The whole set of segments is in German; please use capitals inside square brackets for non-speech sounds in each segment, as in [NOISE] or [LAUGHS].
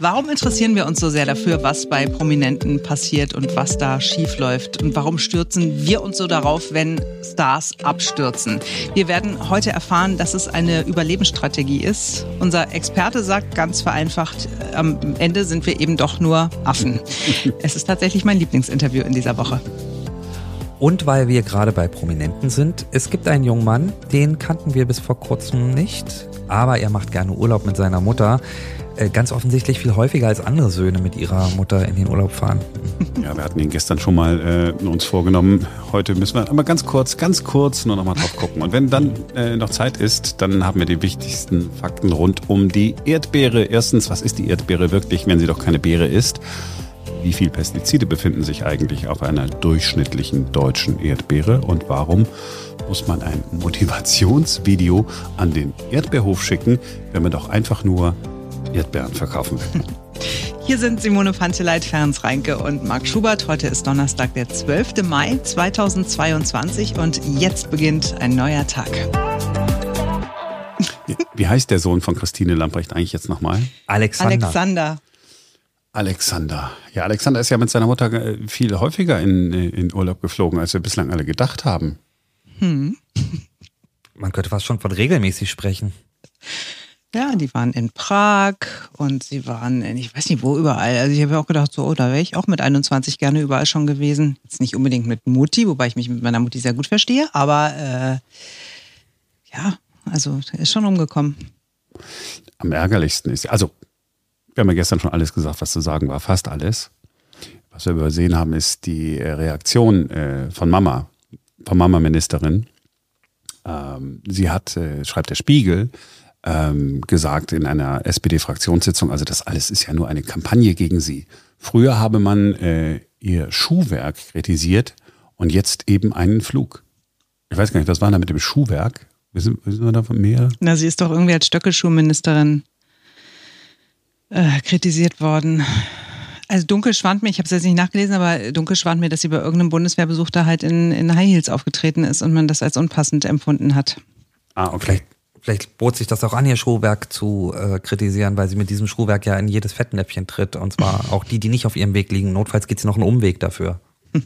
Warum interessieren wir uns so sehr dafür, was bei Prominenten passiert und was da schief läuft? Und warum stürzen wir uns so darauf, wenn Stars abstürzen? Wir werden heute erfahren, dass es eine Überlebensstrategie ist. Unser Experte sagt ganz vereinfacht, am Ende sind wir eben doch nur Affen. [LAUGHS] Es ist tatsächlich mein Lieblingsinterview in dieser Woche. Und weil wir gerade bei Prominenten sind, es gibt einen jungen Mann, den kannten wir bis vor kurzem nicht, aber er macht gerne Urlaub mit seiner Mutter. Äh, ganz offensichtlich viel häufiger als andere Söhne mit ihrer Mutter in den Urlaub fahren. [LAUGHS] Ja, wir hatten ihn gestern schon mal äh, uns vorgenommen. Heute müssen wir aber ganz kurz, ganz kurz nur noch mal drauf gucken. Und wenn dann äh, noch Zeit ist, dann haben wir die wichtigsten Fakten rund um die Erdbeere. Erstens, was ist die Erdbeere wirklich, wenn sie doch keine Beere ist? Wie viel Pestizide befinden sich eigentlich auf einer durchschnittlichen deutschen Erdbeere und warum muss man ein Motivationsvideo an den Erdbeerhof schicken, wenn man doch einfach nur Erdbeeren verkaufen will. [LAUGHS] Hier sind Simone Panteleit, Ferenc Reinke und Marc Schubert. Heute ist Donnerstag, der 12. Mai 2022 und jetzt beginnt ein neuer Tag. Wie heißt der Sohn von Christine Lamprecht eigentlich jetzt nochmal? Alexander. Alexander. Alexander. Ja, Alexander ist ja mit seiner Mutter äh, viel häufiger in, äh, in Urlaub geflogen, als wir bislang alle gedacht haben. Hm. Man könnte fast schon von regelmäßig sprechen. Ja, die waren in Prag und sie waren in, ich weiß nicht wo, überall. Also ich habe auch gedacht, so, oh, da wäre ich auch mit 21 gerne überall schon gewesen. Jetzt nicht unbedingt mit Mutti, wobei ich mich mit meiner Mutti sehr gut verstehe, aber äh, ja, also ist schon umgekommen. Am ärgerlichsten ist, also wir haben ja gestern schon alles gesagt, was zu sagen war, fast alles. Was wir übersehen haben, ist die Reaktion äh, von Mama, von Mama-Ministerin. Ähm, sie hat, äh, schreibt der Spiegel, ähm, gesagt in einer SPD-Fraktionssitzung, also das alles ist ja nur eine Kampagne gegen sie. Früher habe man äh, ihr Schuhwerk kritisiert und jetzt eben einen Flug. Ich weiß gar nicht, was war da mit dem Schuhwerk? Wissen, wissen wir davon mehr? Na, sie ist doch irgendwie als Stöckelschuhministerin äh, kritisiert worden. Also dunkel schwand mir, ich habe es jetzt nicht nachgelesen, aber dunkel schwand mir, dass sie bei irgendeinem Bundeswehrbesuch da halt in, in High Heels aufgetreten ist und man das als unpassend empfunden hat. Ah, okay. Vielleicht, vielleicht bot sich das auch an, ihr Schuhwerk zu äh, kritisieren, weil sie mit diesem Schuhwerk ja in jedes Fettnäpfchen tritt. Und zwar [LAUGHS] auch die, die nicht auf ihrem Weg liegen. Notfalls geht sie noch einen Umweg dafür. [LAUGHS]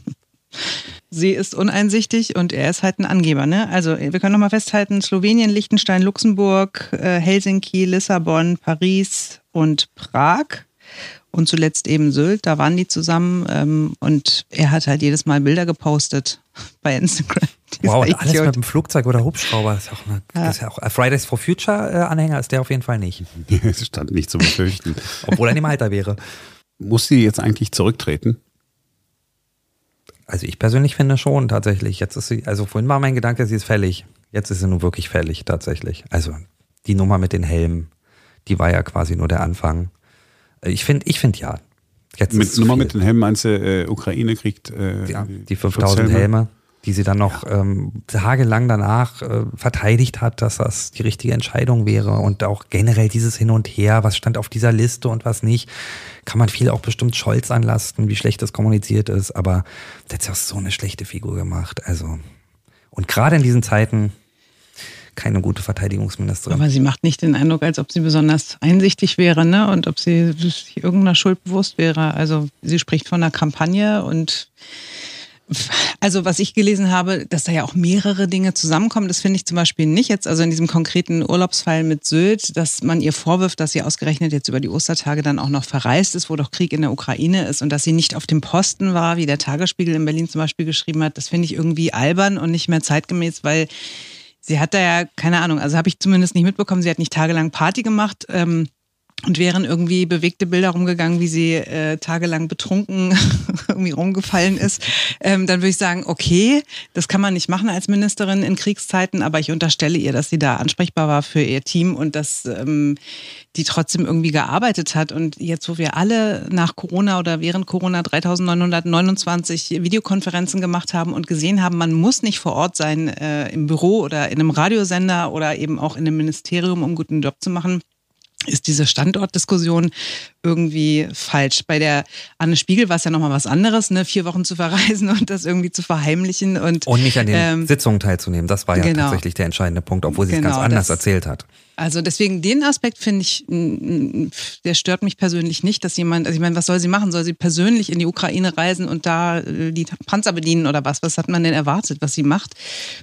Sie ist uneinsichtig und er ist halt ein Angeber. Ne? Also wir können nochmal festhalten, Slowenien, Liechtenstein, Luxemburg, äh, Helsinki, Lissabon, Paris und Prag. Und zuletzt eben Sylt, da waren die zusammen ähm, und er hat halt jedes Mal Bilder gepostet [LAUGHS] bei Instagram. [LAUGHS] Wow, und alles mit dem Flugzeug oder Hubschrauber. Das ist, auch eine, ja. das ist ja auch Fridays for Future äh, Anhänger ist der auf jeden Fall nicht. [LAUGHS] Es stand nicht zu befürchten. Obwohl er dem Alter wäre. Muss sie jetzt eigentlich zurücktreten? Also ich persönlich finde schon tatsächlich. Jetzt ist sie, also vorhin war mein Gedanke, sie ist fällig. Jetzt ist sie nun wirklich fällig tatsächlich. Also die Nummer mit den Helmen, die war ja quasi nur der Anfang. Ich finde, ich finde ja. Jetzt mit Nummer mit den Helmen meinst du, äh, Ukraine kriegt äh, ja, die 5000 Helme, die sie dann noch ja. ähm, tagelang danach äh, verteidigt hat, dass das die richtige Entscheidung wäre und auch generell dieses Hin und Her, was stand auf dieser Liste und was nicht, kann man viel auch bestimmt Scholz anlasten, wie schlecht das kommuniziert ist, aber der hat ja auch so eine schlechte Figur gemacht, also und gerade in diesen Zeiten keine gute Verteidigungsministerin. Aber sie macht nicht den Eindruck, als ob sie besonders einsichtig wäre ne? und ob sie sich irgendeiner Schuld bewusst wäre. Also sie spricht von einer Kampagne und also was ich gelesen habe, dass da ja auch mehrere Dinge zusammenkommen, das finde ich zum Beispiel nicht jetzt, also in diesem konkreten Urlaubsfall mit Sylt, dass man ihr vorwirft, dass sie ausgerechnet jetzt über die Ostertage dann auch noch verreist ist, wo doch Krieg in der Ukraine ist und dass sie nicht auf dem Posten war, wie der Tagesspiegel in Berlin zum Beispiel geschrieben hat, das finde ich irgendwie albern und nicht mehr zeitgemäß, weil sie hat da ja, keine Ahnung, also habe ich zumindest nicht mitbekommen, sie hat nicht tagelang Party gemacht. Ähm, und wären irgendwie bewegte Bilder rumgegangen, wie sie äh, tagelang betrunken [LAUGHS] irgendwie rumgefallen ist, ähm, dann würde ich sagen, okay, das kann man nicht machen als Ministerin in Kriegszeiten, aber ich unterstelle ihr, dass sie da ansprechbar war für ihr Team und dass ähm, die trotzdem irgendwie gearbeitet hat. Und jetzt, wo wir alle nach Corona oder während Corona 3929 Videokonferenzen gemacht haben und gesehen haben, man muss nicht vor Ort sein äh, im Büro oder in einem Radiosender oder eben auch in einem Ministerium, um guten Job zu machen, ist diese Standortdiskussion irgendwie falsch. Bei der Anne Spiegel war es ja nochmal was anderes, ne? vier Wochen zu verreisen [LAUGHS] und das irgendwie zu verheimlichen. Und, und nicht an den ähm, Sitzungen teilzunehmen. Das war ja genau. tatsächlich der entscheidende Punkt, obwohl sie genau, es ganz anders erzählt hat. Also deswegen den Aspekt finde ich, der stört mich persönlich nicht, dass jemand, also ich meine, was soll sie machen? Soll sie persönlich in die Ukraine reisen und da äh, die Panzer bedienen oder was? Was hat man denn erwartet, was sie macht?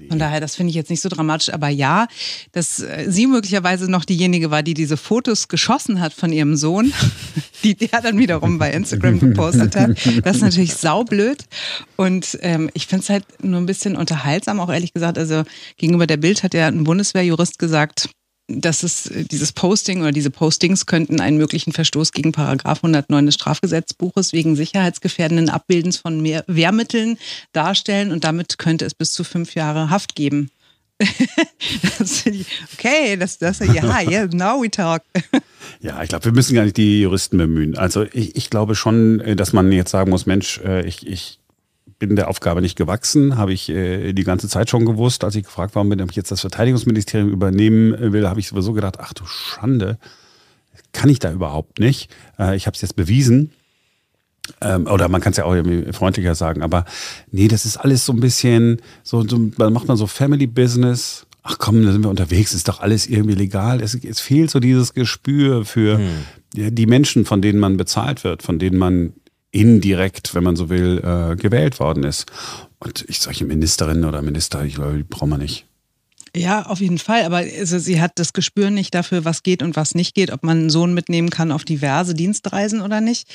Von daher, das finde ich jetzt nicht so dramatisch. Aber ja, dass äh, sie möglicherweise noch diejenige war, die diese Fotos geschossen hat von ihrem Sohn, [LAUGHS] die der dann wiederum bei Instagram gepostet hat, das ist natürlich saublöd. Und ähm, ich finde es halt nur ein bisschen unterhaltsam, auch ehrlich gesagt. Also gegenüber der Bild hat ja ein Bundeswehrjurist gesagt, dass es äh, dieses Posting oder diese Postings könnten einen möglichen Verstoß gegen Paragraph 109 des Strafgesetzbuches wegen sicherheitsgefährdenden Abbildens von mehr Wehrmitteln darstellen und damit könnte es bis zu fünf Jahre Haft geben. [LAUGHS] das okay, das, das, ja, [LAUGHS] yeah, now we talk. [LAUGHS] Ja, ich glaube, wir müssen gar nicht die Juristen bemühen. Also ich, ich glaube schon, äh, dass man jetzt sagen muss, Mensch, äh, ich, ich bin der Aufgabe nicht gewachsen, habe ich äh, die ganze Zeit schon gewusst. Als ich gefragt worden bin, ob ich jetzt das Verteidigungsministerium übernehmen will, habe ich sowieso gedacht, ach du Schande, kann ich da überhaupt nicht. Äh, ich habe es jetzt bewiesen. Ähm, oder man kann es ja auch freundlicher sagen, aber nee, das ist alles so ein bisschen, so, so dann macht man so Family Business. Ach komm, da sind wir unterwegs, ist doch alles irgendwie legal. Es, es fehlt so dieses Gespür für hm. die Menschen, von denen man bezahlt wird, von denen man indirekt, wenn man so will, äh, gewählt worden ist. Und ich solche Ministerinnen oder Minister, ich glaube, die brauchen wir nicht. Ja, auf jeden Fall. Aber also, sie hat das Gespür nicht dafür, was geht und was nicht geht, ob man einen Sohn mitnehmen kann auf diverse Dienstreisen oder nicht.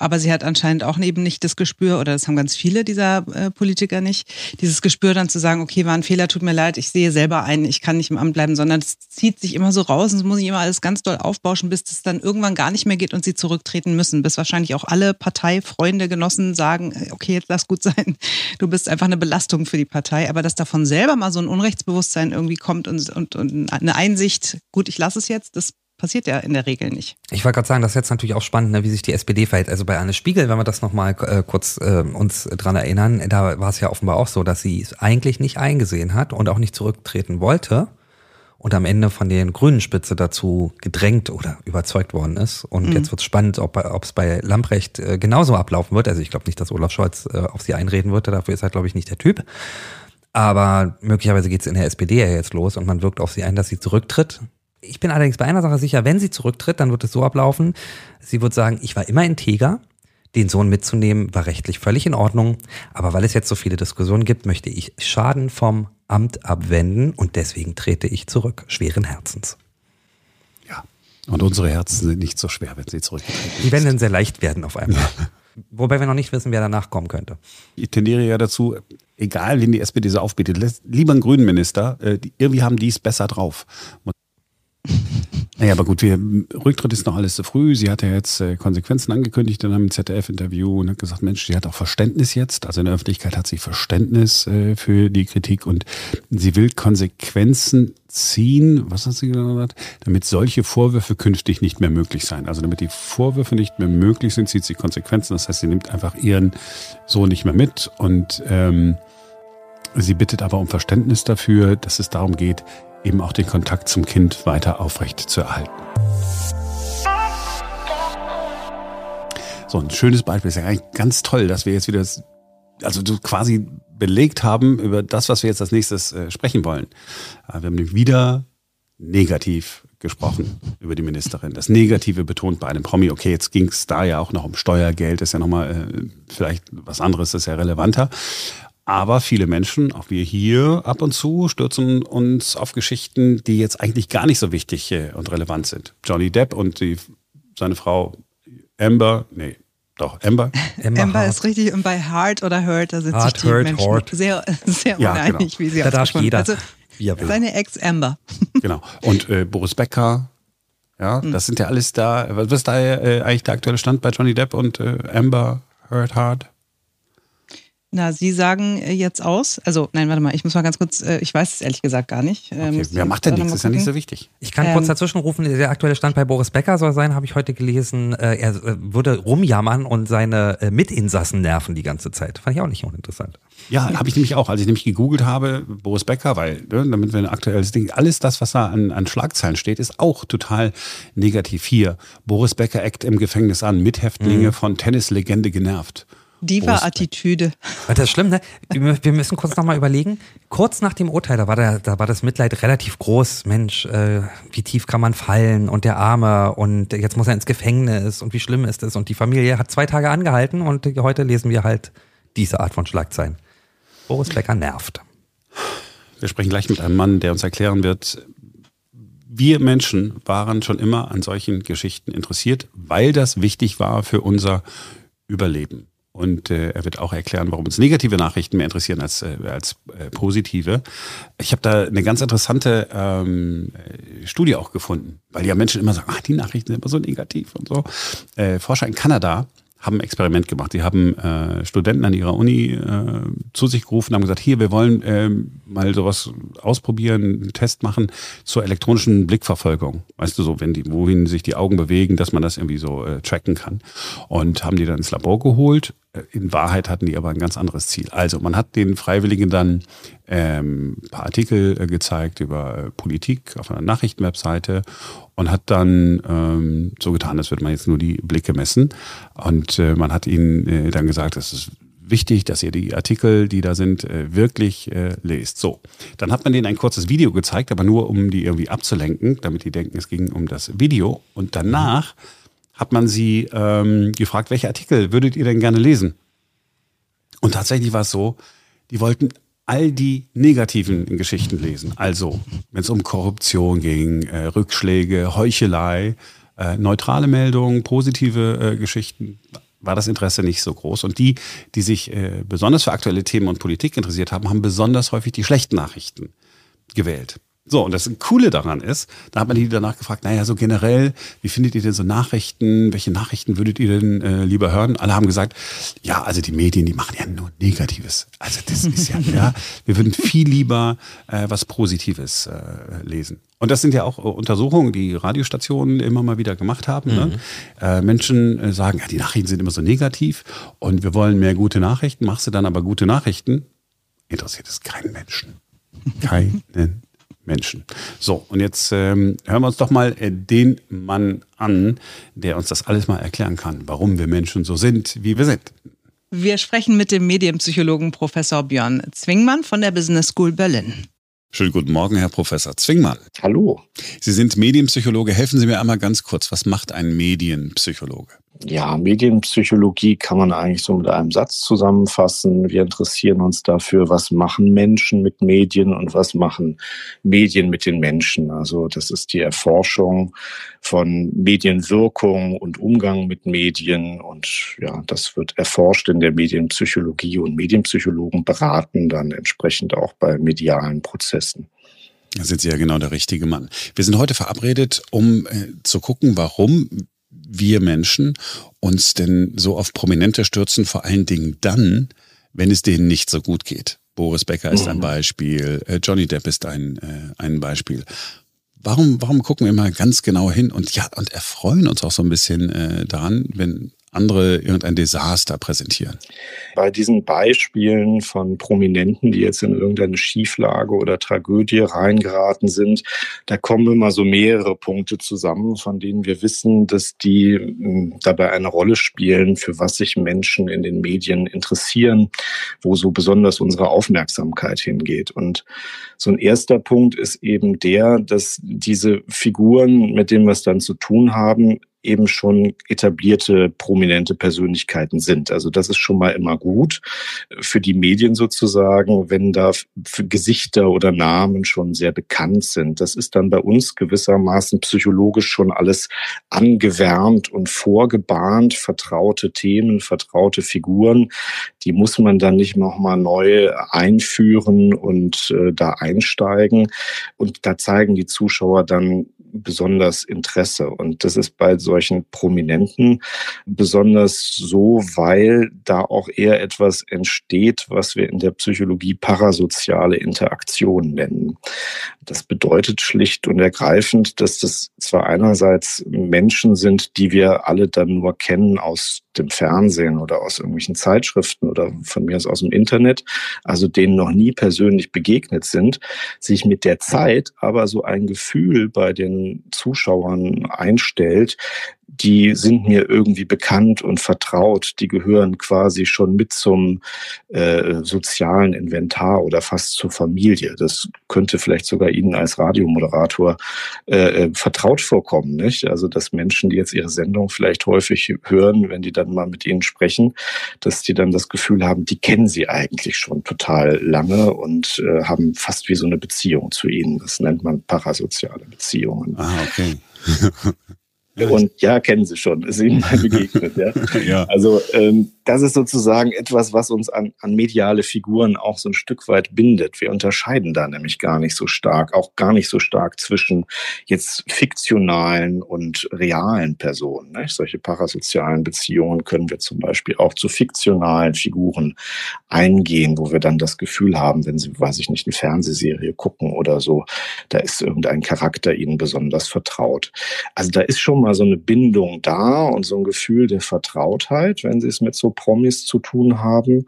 Aber sie hat anscheinend auch eben nicht das Gespür, oder das haben ganz viele dieser äh, Politiker nicht, dieses Gespür dann zu sagen, okay, war ein Fehler, tut mir leid, ich sehe selber ein, ich kann nicht im Amt bleiben, sondern es zieht sich immer so raus und es muss sich immer alles ganz doll aufbauschen, bis es dann irgendwann gar nicht mehr geht und sie zurücktreten müssen, bis wahrscheinlich auch alle Parteifreunde, Genossen sagen, äh, okay, jetzt lass gut sein, [LAUGHS] du bist einfach eine Belastung für die Partei. Aber dass davon selber mal so ein Unrechtsbewusstsein irgendwie kommt und, und, und eine Einsicht, gut, ich lasse es jetzt, das passiert ja in der Regel nicht. Ich wollte gerade sagen, das ist jetzt natürlich auch spannend, ne, wie sich die SPD verhält. Also bei Anne Spiegel, wenn wir das nochmal äh, kurz äh, uns dran erinnern, da war es ja offenbar auch so, dass sie es eigentlich nicht eingesehen hat und auch nicht zurücktreten wollte und am Ende von den grünen Spitze dazu gedrängt oder überzeugt worden ist. Und mhm. jetzt wird es spannend, ob es bei Lamprecht äh, genauso ablaufen wird. Also ich glaube nicht, dass Olaf Scholz äh, auf sie einreden würde, dafür ist er, glaube ich, nicht der Typ. Aber möglicherweise geht es in der SPD ja jetzt los und man wirkt auf sie ein, dass sie zurücktritt. Ich bin allerdings bei einer Sache sicher, wenn sie zurücktritt, dann wird es so ablaufen. Sie wird sagen, ich war immer integer. Den Sohn mitzunehmen war rechtlich völlig in Ordnung. Aber weil es jetzt so viele Diskussionen gibt, möchte ich Schaden vom Amt abwenden und deswegen trete ich zurück. Schweren Herzens. Ja. Und unsere Herzen sind nicht so schwer, wenn sie zurücktreten. Die werden dann sehr leicht werden auf einmal. [LAUGHS] Wobei wir noch nicht wissen, wer danach kommen könnte. Ich tendiere ja dazu, egal wen die SPD so aufbietet, lieber einen grünen Minister, äh, irgendwie haben die es besser drauf. Naja, aber gut, wir, Rücktritt ist noch alles zu früh. Sie hat ja jetzt äh, Konsequenzen angekündigt in einem ZDF-Interview und hat gesagt, Mensch, sie hat auch Verständnis jetzt. Also in der Öffentlichkeit hat sie Verständnis äh, für die Kritik und sie will Konsequenzen ziehen, was hat sie gesagt, damit solche Vorwürfe künftig nicht mehr möglich sein. Also damit die Vorwürfe nicht mehr möglich sind, zieht sie Konsequenzen. Das heißt, sie nimmt einfach ihren Sohn nicht mehr mit und ähm, sie bittet aber um Verständnis dafür, dass es darum geht, eben auch den Kontakt zum Kind weiter aufrecht zu erhalten. So ein schönes Beispiel ist ja eigentlich ganz toll, dass wir jetzt wieder, also quasi belegt haben über das, was wir jetzt als nächstes äh, sprechen wollen. Äh, wir haben wieder negativ gesprochen über die Ministerin. Das Negative betont bei einem Promi. Okay, jetzt ging es da ja auch noch um Steuergeld, ist ja nochmal äh, vielleicht was anderes, ist ja relevanter. Aber viele Menschen, auch wir hier ab und zu, stürzen uns auf Geschichten, die jetzt eigentlich gar nicht so wichtig äh, und relevant sind. Johnny Depp und die, seine Frau Amber, nee, doch, Amber. [LAUGHS] Amber, Amber ist richtig und bei Hard oder Hurt, da sind sich die hurt, Menschen hurt. sehr, sehr ja, uneinig, genau. wie sie Da darf jeder. Also, ja, seine Ex Amber. [LAUGHS] Genau. Und äh, Boris Becker, ja, mhm. das sind ja alles da. Was ist da äh, eigentlich der aktuelle Stand bei Johnny Depp und äh, Amber Hurt Hard? Na, Sie sagen äh, jetzt aus. Also, nein, warte mal, ich muss mal ganz kurz, äh, ich weiß es ehrlich gesagt gar nicht. Äh, okay. Wer macht denn nichts? Ist ja nicht so wichtig. Ich kann ähm, kurz dazwischen rufen, der aktuelle Stand bei Boris Becker soll sein, habe ich heute gelesen. Er würde rumjammern und seine Mitinsassen nerven die ganze Zeit. Fand ich auch nicht uninteressant. Ja, habe ich nämlich auch. Als ich nämlich gegoogelt habe, Boris Becker, weil, ne, damit wir ein aktuelles Ding, alles das, was da an, an Schlagzeilen steht, ist auch total negativ hier. Boris Becker eckt im Gefängnis an, Mithäftlinge mhm. von Tennislegende genervt. Diva-Attitüde. Das ist schlimm, ne? Wir müssen kurz nochmal überlegen. Kurz nach dem Urteil, da war, der, da war das Mitleid relativ groß. Mensch, äh, wie tief kann man fallen und der Arme und jetzt muss er ins Gefängnis und wie schlimm ist es. Und die Familie hat zwei Tage angehalten und heute lesen wir halt diese Art von Schlagzeilen. Boris Becker nervt. Wir sprechen gleich mit einem Mann, der uns erklären wird, wir Menschen waren schon immer an solchen Geschichten interessiert, weil das wichtig war für unser Überleben. Und äh, er wird auch erklären, warum uns negative Nachrichten mehr interessieren als, äh, als äh, positive. Ich habe da eine ganz interessante ähm, Studie auch gefunden, weil ja Menschen immer sagen, ach, die Nachrichten sind immer so negativ und so. Äh, Forscher in Kanada haben ein Experiment gemacht. Die haben äh, Studenten an ihrer Uni äh, zu sich gerufen, haben gesagt, hier, wir wollen äh, mal sowas ausprobieren, einen Test machen zur elektronischen Blickverfolgung. Weißt du, so, wenn die, wohin sich die Augen bewegen, dass man das irgendwie so äh, tracken kann. Und haben die dann ins Labor geholt. Äh, in Wahrheit hatten die aber ein ganz anderes Ziel. Also man hat den Freiwilligen dann ähm, paar Artikel äh, gezeigt über äh, Politik auf einer Nachrichtenwebseite und hat dann ähm, so getan, als würde man jetzt nur die Blicke messen. Und äh, man hat ihnen äh, dann gesagt, es ist wichtig, dass ihr die Artikel, die da sind, äh, wirklich lest. So, dann hat man denen ein kurzes Video gezeigt, aber nur um die irgendwie abzulenken, damit die denken, es ging um das Video. Und danach hat man sie ähm, gefragt, welche Artikel würdet ihr denn gerne lesen? Und tatsächlich war es so, die wollten all die negativen Geschichten lesen. Also, wenn es um Korruption ging, äh, Rückschläge, Heuchelei, äh, neutrale Meldungen, positive äh, Geschichten, war das Interesse nicht so groß. Und die, die sich äh, besonders für aktuelle Themen und Politik interessiert haben, haben besonders häufig die schlechten Nachrichten gewählt. So, und das Coole daran ist, da hat man die danach gefragt, naja, so generell, wie findet ihr denn so Nachrichten? Welche Nachrichten würdet ihr denn äh, lieber hören? Alle haben gesagt, ja, also die Medien, die machen ja nur Negatives. Also das ist ja, ja, wir würden viel lieber äh, was Positives äh, lesen. Und das sind ja auch äh, Untersuchungen, die Radiostationen immer mal wieder gemacht haben. Ne? Mhm. Ne? Äh, Menschen äh, sagen, ja, die Nachrichten sind immer so negativ und wir wollen mehr gute Nachrichten. Machst du dann aber gute Nachrichten? Interessiert es keinen Menschen. Keinen Menschen. So, und jetzt ähm, hören wir uns doch mal äh, den Mann an, der uns das alles mal erklären kann, warum wir Menschen so sind, wie wir sind. Wir sprechen mit dem Medienpsychologen Professor Björn Zwingmann von der Business School Berlin. Schönen guten Morgen, Herr Professor Zwingmann. Hallo. Sie sind Medienpsychologe. Helfen Sie mir einmal ganz kurz. Was macht ein Medienpsychologe? Ja, Medienpsychologie kann man eigentlich so mit einem Satz zusammenfassen. Wir interessieren uns dafür, was machen Menschen mit Medien und was machen Medien mit den Menschen. Also das ist die Erforschung von Medienwirkung und Umgang mit Medien. Und ja, das wird erforscht in der Medienpsychologie und Medienpsychologen beraten dann entsprechend auch bei medialen Prozessen. Da sind Sie ja genau der richtige Mann. Wir sind heute verabredet, um äh, zu gucken, warum wir Menschen uns denn so auf Prominente stürzen, vor allen Dingen dann, wenn es denen nicht so gut geht. Boris Becker ist ein mhm. Beispiel, äh, Johnny Depp ist ein, äh, ein Beispiel. Warum, warum gucken wir immer ganz genau hin und ja, und erfreuen uns auch so ein bisschen äh, daran, wenn andere irgendein Desaster präsentieren. Bei diesen Beispielen von Prominenten, die jetzt in irgendeine Schieflage oder Tragödie reingeraten sind, da kommen immer so mehrere Punkte zusammen, von denen wir wissen, dass die hm, dabei eine Rolle spielen, für was sich Menschen in den Medien interessieren, wo so besonders unsere Aufmerksamkeit hingeht. Und so ein erster Punkt ist eben der, dass diese Figuren, mit denen wir es dann zu tun haben, eben schon etablierte, prominente Persönlichkeiten sind. Also das ist schon mal immer gut für die Medien sozusagen, wenn da Gesichter oder Namen schon sehr bekannt sind. Das ist dann bei uns gewissermaßen psychologisch schon alles angewärmt und vorgebahnt, vertraute Themen, vertraute Figuren. Die muss man dann nicht nochmal neu einführen und äh, da einsteigen. Und da zeigen die Zuschauer dann besonders Interesse. Und das ist bei solchen Prominenten besonders so, weil da auch eher etwas entsteht, was wir in der Psychologie parasoziale Interaktion nennen. Das bedeutet schlicht und ergreifend, dass das zwar einerseits Menschen sind, die wir alle dann nur kennen aus dem Fernsehen oder aus irgendwelchen Zeitschriften oder von mir aus aus dem Internet, also denen noch nie persönlich begegnet sind, sich mit der Zeit aber so ein Gefühl bei den Zuschauern einstellt, die sind mir irgendwie bekannt und vertraut. Die gehören quasi schon mit zum äh, sozialen Inventar oder fast zur Familie. Das könnte vielleicht sogar Ihnen als Radiomoderator äh, äh, vertraut vorkommen. Nicht? Also dass Menschen, die jetzt Ihre Sendung vielleicht häufig hören, wenn die dann mal mit Ihnen sprechen, dass die dann das Gefühl haben, die kennen Sie eigentlich schon total lange und äh, haben fast wie so eine Beziehung zu Ihnen. Das nennt man parasoziale Beziehungen. Ah, okay. [LAUGHS] Und ja, kennen Sie schon, ist Ihnen mal begegnet. Ja? [LAUGHS] ja. Also ähm, das ist sozusagen etwas, was uns an, an mediale Figuren auch so ein Stück weit bindet. Wir unterscheiden da nämlich gar nicht so stark, auch gar nicht so stark zwischen jetzt fiktionalen und realen Personen. Ne? Solche parasozialen Beziehungen können wir zum Beispiel auch zu fiktionalen Figuren eingehen, wo wir dann das Gefühl haben, wenn Sie, weiß ich nicht, eine Fernsehserie gucken oder so, da ist irgendein Charakter Ihnen besonders vertraut. Also da ist schon mal so eine Bindung da und so ein Gefühl der Vertrautheit, wenn Sie es mit so Promis zu tun haben.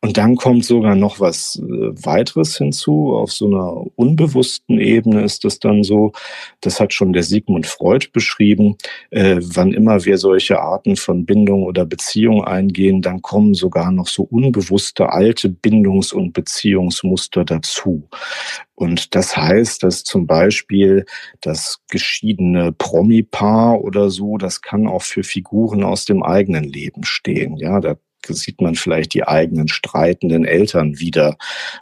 Und dann kommt sogar noch was äh, weiteres hinzu. Auf so einer unbewussten Ebene ist das dann so, das hat schon der Sigmund Freud beschrieben, äh, wann immer wir solche Arten von Bindung oder Beziehung eingehen, dann kommen sogar noch so unbewusste alte Bindungs- und Beziehungsmuster dazu. Und das heißt, dass zum Beispiel das geschiedene Promi-Paar oder so, das kann auch für Figuren aus dem eigenen Leben stehen. Ja, da sieht man vielleicht die eigenen streitenden Eltern wieder,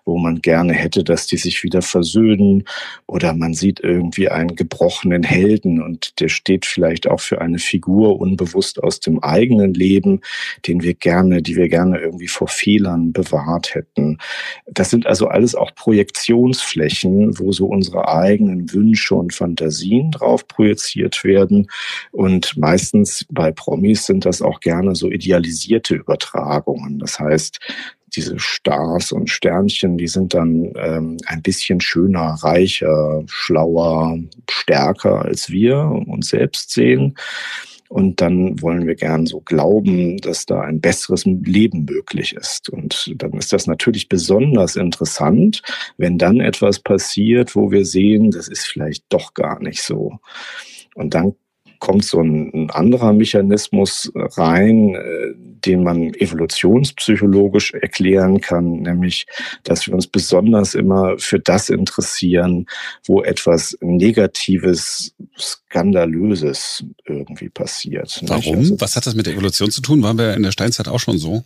wo man gerne hätte, dass die sich wieder versöhnen. Oder man sieht irgendwie einen gebrochenen Helden und der steht vielleicht auch für eine Figur unbewusst aus dem eigenen Leben, den wir gerne, die wir gerne irgendwie vor Fehlern bewahrt hätten. Das sind also alles auch Projektionsflächen, wo so unsere eigenen Wünsche und Fantasien drauf projiziert werden. Und meistens bei Promis sind das auch gerne so idealisierte Übertragungen. Übertragungen. Das heißt, diese Stars und Sternchen, die sind dann ähm, ein bisschen schöner, reicher, schlauer, stärker als wir uns selbst sehen. Und dann wollen wir gern so glauben, dass da ein besseres Leben möglich ist. Und dann ist das natürlich besonders interessant, wenn dann etwas passiert, wo wir sehen, das ist vielleicht doch gar nicht so. Und dann kommt so ein, ein anderer Mechanismus rein, äh, den man evolutionspsychologisch erklären kann, nämlich, dass wir uns besonders immer für das interessieren, wo etwas Negatives, Skandalöses irgendwie passiert. Warum? Also, Was hat das mit der Evolution zu tun? Waren wir in der Steinzeit auch schon so?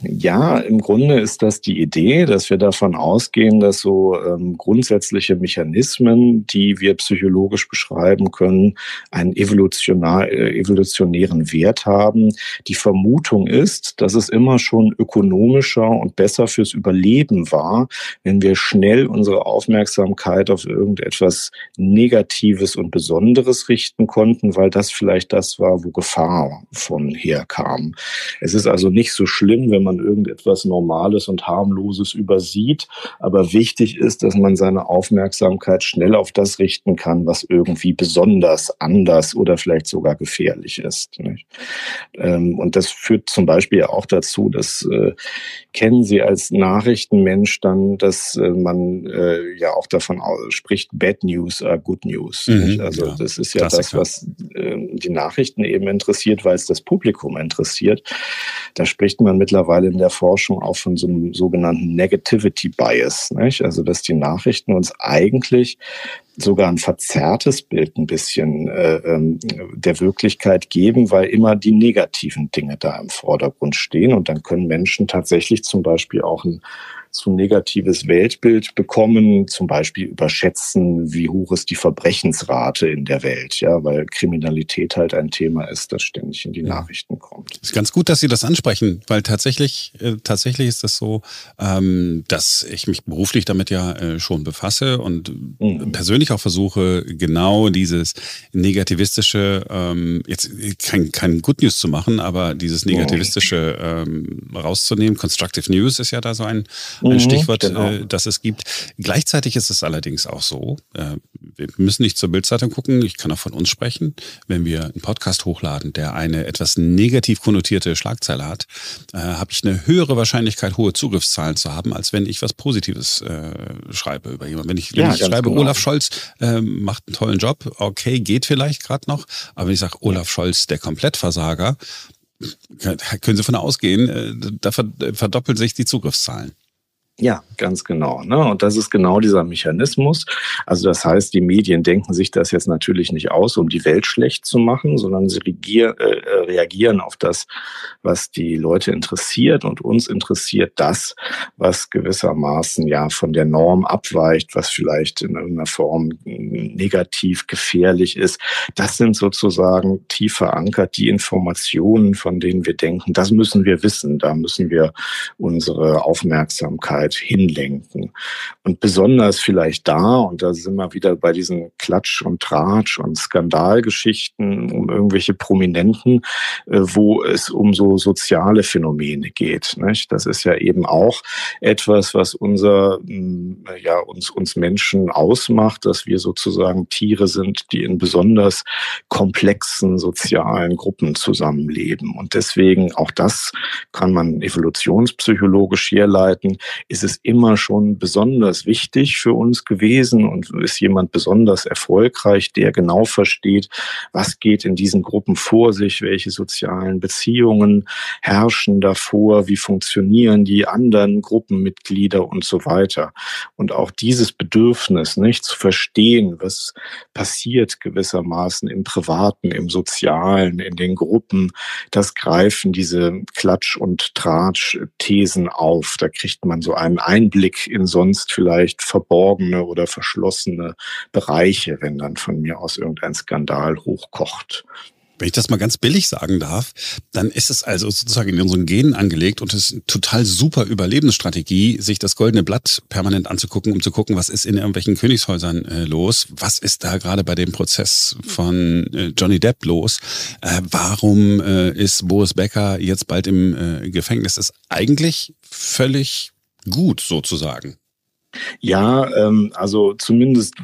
Ja, im Grunde ist das die Idee, dass wir davon ausgehen, dass so ähm, grundsätzliche Mechanismen, die wir psychologisch beschreiben können, einen evolutionär, äh, evolutionären Wert haben. Die Vermutung ist, dass es immer schon ökonomischer und besser fürs Überleben war, wenn wir schnell unsere Aufmerksamkeit auf irgendetwas Negatives und Besonderes richten konnten, weil das vielleicht das war, wo Gefahr von herkam. Es ist also nicht so schlimm, wenn wenn man irgendetwas Normales und Harmloses übersieht. Aber wichtig ist, dass man seine Aufmerksamkeit schnell auf das richten kann, was irgendwie besonders anders oder vielleicht sogar gefährlich ist. Ähm, und das führt zum Beispiel auch dazu, dass äh, kennen Sie als Nachrichtenmensch dann, dass äh, man äh, ja auch davon spricht, Bad News are Good News. Mhm, also ja, das ist ja Klassiker. das, was die Nachrichten eben interessiert, weil es das Publikum interessiert. Da spricht man mittlerweile in der Forschung auch von so einem sogenannten Negativity Bias. Nicht? Also dass die Nachrichten uns eigentlich sogar ein verzerrtes Bild ein bisschen äh, ähm, der Wirklichkeit geben, weil immer die negativen Dinge da im Vordergrund stehen. Und dann können Menschen tatsächlich zum Beispiel auch ein zu negatives Weltbild bekommen, zum Beispiel überschätzen, wie hoch ist die Verbrechensrate in der Welt, ja, weil Kriminalität halt ein Thema ist, das ständig in die Nachrichten kommt. Ist ganz gut, dass Sie das ansprechen, weil tatsächlich, äh, tatsächlich ist das so, ähm, dass ich mich beruflich damit ja äh, schon befasse und mhm. persönlich auch versuche, genau dieses negativistische, ähm, jetzt kein, kein Good News zu machen, aber dieses negativistische ähm, rauszunehmen. Constructive News ist ja da so ein, ein mhm, Stichwort, genau. äh, das es gibt. Gleichzeitig ist es allerdings auch so, äh, wir müssen nicht zur Bildzeitung gucken, ich kann auch von uns sprechen. Wenn wir einen Podcast hochladen, der eine etwas negativ konnotierte Schlagzeile hat, äh, habe ich eine höhere Wahrscheinlichkeit, hohe Zugriffszahlen zu haben, als wenn ich was Positives äh, schreibe über jemanden. Wenn ich, wenn ja, ich schreibe, genau. Olaf Scholz äh, macht einen tollen Job, okay, geht vielleicht gerade noch, aber wenn ich sage, Olaf Scholz, der Komplettversager, können Sie von ausgehen, äh, da verdoppeln sich die Zugriffszahlen. Ja, ganz genau. Ne? Und das ist genau dieser Mechanismus. Also das heißt, die Medien denken sich das jetzt natürlich nicht aus, um die Welt schlecht zu machen, sondern sie regier, äh, äh, reagieren auf das, was die Leute interessiert. Und uns interessiert das, was gewissermaßen ja von der Norm abweicht, was vielleicht in irgendeiner Form negativ gefährlich ist. Das sind sozusagen tief verankert die Informationen, von denen wir denken, das müssen wir wissen. Da müssen wir unsere Aufmerksamkeit Aufmerksamkeit hinlenken. Und besonders vielleicht da, und da sind wir wieder bei diesen Klatsch- und Tratsch- und Skandalgeschichten um irgendwelche Prominenten, äh, wo es um so soziale Phänomene geht. Das ist ja eben auch etwas, was unser, mm, ja, uns, uns Menschen ausmacht, dass wir sozusagen Tiere sind, die in besonders komplexen sozialen Gruppen zusammenleben. Und deswegen auch das kann man evolutionspsychologisch herleiten, ist es immer schon besonders wichtig für uns gewesen und ist jemand besonders erfolgreich, der genau versteht, was geht in diesen Gruppen vor sich, welche sozialen Beziehungen herrschen davor, wie funktionieren die anderen Gruppenmitglieder und so weiter. Und auch dieses Bedürfnis, nicht zu verstehen, was passiert gewissermaßen im Privaten, im Sozialen, in den Gruppen, das greifen diese Klatsch- und Tratsch-Thesen auf. Da kriegt man so einen Einblick in sonst vielleicht verborgene oder verschlossene Bereiche, wenn dann von mir aus irgendein Skandal hochkocht. Wenn ich das mal ganz billig sagen darf, dann ist es also sozusagen in unseren Genen angelegt und es ist eine total super Überlebensstrategie, sich das goldene Blatt permanent anzugucken, um zu gucken, was ist in irgendwelchen Königshäusern äh, los, was ist da gerade bei dem Prozess von äh, Johnny Depp los, äh, warum äh, ist Boris Becker jetzt bald im äh, Gefängnis. Das ist eigentlich völlig gut sozusagen. Ja, ähm, also zumindest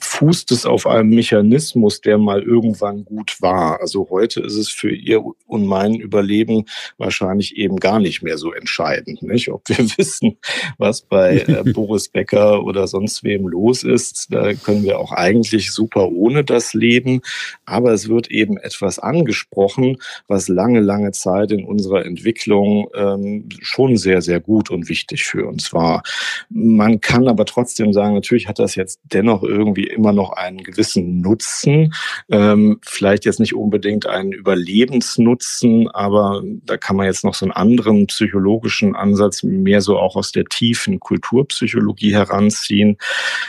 fußt es auf einem Mechanismus, der mal irgendwann gut war. Also heute ist es für ihr und mein Überleben wahrscheinlich eben gar nicht mehr so entscheidend, nicht? Ob wir [LAUGHS] wissen, was bei äh, [LAUGHS] Boris Becker oder sonst wem los ist, da können wir auch eigentlich super ohne das leben. Aber es wird eben etwas angesprochen, was lange, lange Zeit in unserer Entwicklung ähm, schon sehr, sehr gut und wichtig für uns war. Man kann aber trotzdem sagen, natürlich hat das jetzt dennoch irgendwie immer noch einen gewissen Nutzen. Ähm, vielleicht jetzt nicht unbedingt einen Überlebensnutzen, aber da kann man jetzt noch so einen anderen psychologischen Ansatz mehr so auch aus der tiefen Kulturpsychologie heranziehen,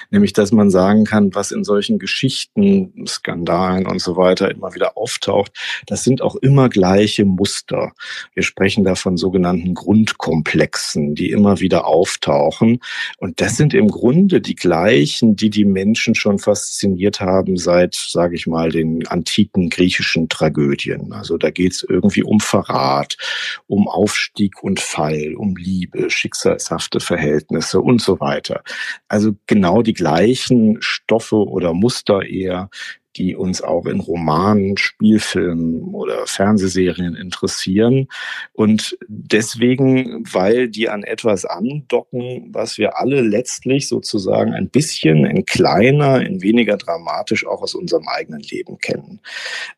nämlich dass man sagen kann, was in solchen Geschichten, Skandalen und so weiter immer wieder auftaucht, das sind auch immer gleiche Muster. Wir sprechen da von sogenannten Grundkomplexen, die immer wieder auftauchen. Und das sind im Grunde die gleichen, die die Menschen schon fasziniert haben seit, sage ich mal, den antiken griechischen Tragödien. Also da geht es irgendwie um Verrat, um Aufstieg und Fall, um Liebe, schicksalshafte Verhältnisse und so weiter. Also genau die gleichen Stoffe oder Muster eher, die uns auch in Romanen, Spielfilmen oder Fernsehserien interessieren. Und deswegen, weil die an etwas andocken, was wir alle letztlich sozusagen ein bisschen in kleiner, in weniger dramatisch auch aus unserem eigenen Leben kennen.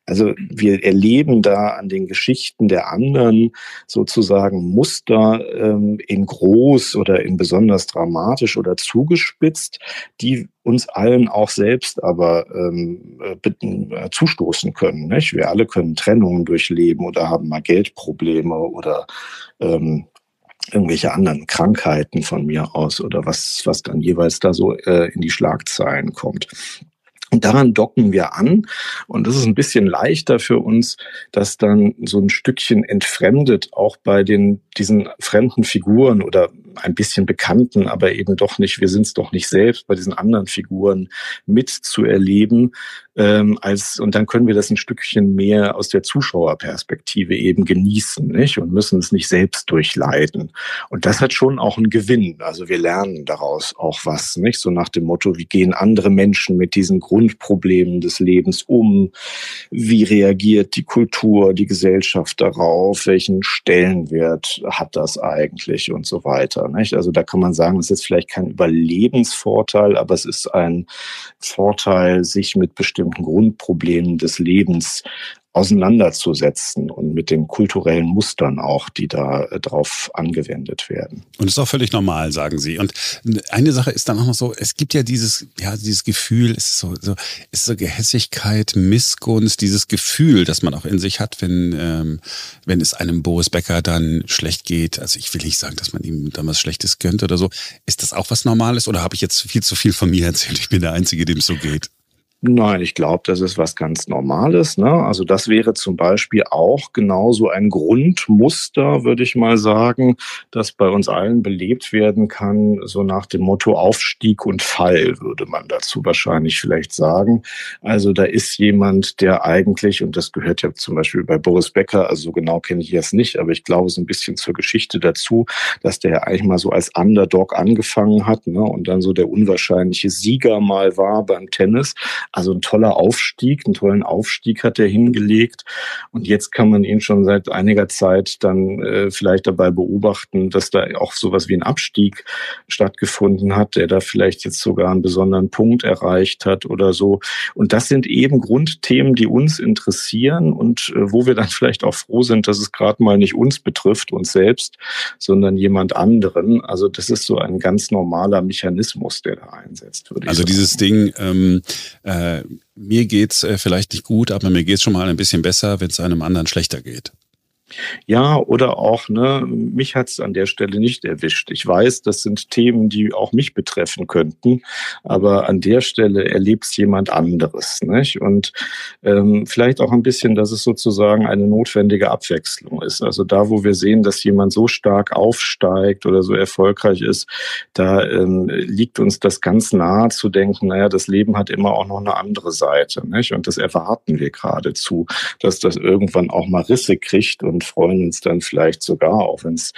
Also wir erleben da an den Geschichten der anderen sozusagen Muster ähm, in groß oder in besonders dramatisch oder zugespitzt, die uns allen auch selbst aber ähm, äh, bitten, äh, zustoßen können. Nicht? Wir alle können Trennungen durchleben oder haben mal Geldprobleme oder ähm, irgendwelche anderen Krankheiten von mir aus oder was, was dann jeweils da so äh, in die Schlagzeilen kommt. Und daran docken wir an. Und das ist ein bisschen leichter für uns, das dann so ein Stückchen entfremdet, auch bei den, diesen fremden Figuren oder ein bisschen bekannten, aber eben doch nicht, wir sind es doch nicht selbst, bei diesen anderen Figuren mitzuerleben. Ähm, als, und dann können wir das ein Stückchen mehr aus der Zuschauerperspektive eben genießen nicht? und müssen es nicht selbst durchleiden. Und das hat schon auch einen Gewinn. Also wir lernen daraus auch was, nicht? So nach dem Motto, wie gehen andere Menschen mit diesen Grundproblemen des Lebens um? Wie reagiert die Kultur, die Gesellschaft darauf? Welchen Stellenwert hat das eigentlich und so weiter? Nicht? Also da kann man sagen, es ist vielleicht kein Überlebensvorteil, aber es ist ein Vorteil, sich mit bestimmten Grundproblemen des Lebens auseinanderzusetzen und mit den kulturellen Mustern auch, die da äh, drauf angewendet werden. Und das ist auch völlig normal, sagen Sie. Und eine Sache ist dann auch noch so, es gibt ja dieses, ja, dieses Gefühl, es ist so, so, es ist so Gehässigkeit, Missgunst, dieses Gefühl, das man auch in sich hat, wenn, ähm, wenn es einem Boris Becker dann schlecht geht. Also ich will nicht sagen, dass man ihm damals Schlechtes gönnt oder so. Ist das auch was Normales oder habe ich jetzt viel zu viel von mir erzählt? Ich bin der Einzige, dem es so geht. Nein, ich glaube, das ist was ganz Normales. Ne? Also das wäre zum Beispiel auch genauso ein Grundmuster, würde ich mal sagen, das bei uns allen belebt werden kann, so nach dem Motto Aufstieg und Fall, würde man dazu wahrscheinlich vielleicht sagen. Also da ist jemand, der eigentlich, und das gehört ja zum Beispiel bei Boris Becker, also so genau kenne ich es nicht, aber ich glaube so ein bisschen zur Geschichte dazu, dass der eigentlich mal so als Underdog angefangen hat ne? und dann so der unwahrscheinliche Sieger mal war beim Tennis also ein toller Aufstieg, einen tollen Aufstieg hat er hingelegt. Und jetzt kann man ihn schon seit einiger Zeit dann äh, vielleicht dabei beobachten, dass da auch sowas wie ein Abstieg stattgefunden hat, der da vielleicht jetzt sogar einen besonderen Punkt erreicht hat oder so. Und das sind eben Grundthemen, die uns interessieren und äh, wo wir dann [LAUGHS] vielleicht auch froh sind, dass es gerade mal nicht uns betrifft, uns selbst, sondern jemand anderen. Also das ist so ein ganz normaler Mechanismus, der da einsetzt. Würde also dieses Ding, ähm, äh, äh, mir geht's äh, vielleicht nicht gut, aber mir geht's schon mal ein bisschen besser, wenn es einem anderen schlechter geht. Ja, oder auch, ne, mich hat es an der Stelle nicht erwischt. Ich weiß, das sind Themen, die auch mich betreffen könnten, aber an der Stelle erlebt es jemand anderes. Nicht? Und ähm, vielleicht auch ein bisschen, dass es sozusagen eine notwendige Abwechslung ist. Also da, wo wir sehen, dass jemand so stark aufsteigt oder so erfolgreich ist, da ähm, liegt uns das ganz nahe zu denken, naja, das Leben hat immer auch noch eine andere Seite. Nicht? Und das erwarten wir geradezu, dass das irgendwann auch mal Risse kriegt und freuen uns dann vielleicht sogar, auch wenn es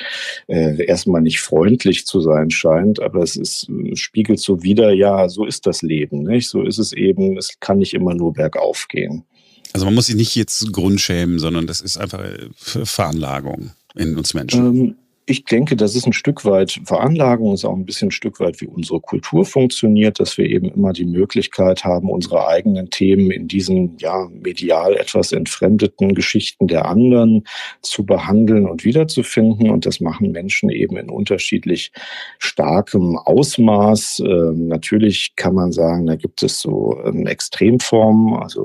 äh, erstmal nicht freundlich zu sein scheint, aber es ist, spiegelt so wieder, ja, so ist das Leben, nicht? So ist es eben, es kann nicht immer nur bergauf gehen. Also man muss sich nicht jetzt grundschämen, sondern das ist einfach äh, Veranlagung in uns Menschen. Ähm, ich denke, das ist ein Stück weit Veranlagung, ist auch ein bisschen ein Stück weit, wie unsere Kultur funktioniert, dass wir eben immer die Möglichkeit haben, unsere eigenen Themen in diesen ja medial etwas entfremdeten Geschichten der anderen zu behandeln und wiederzufinden. Und das machen Menschen eben in unterschiedlich starkem Ausmaß. Ähm, natürlich kann man sagen, da gibt es so ähm, Extremformen, also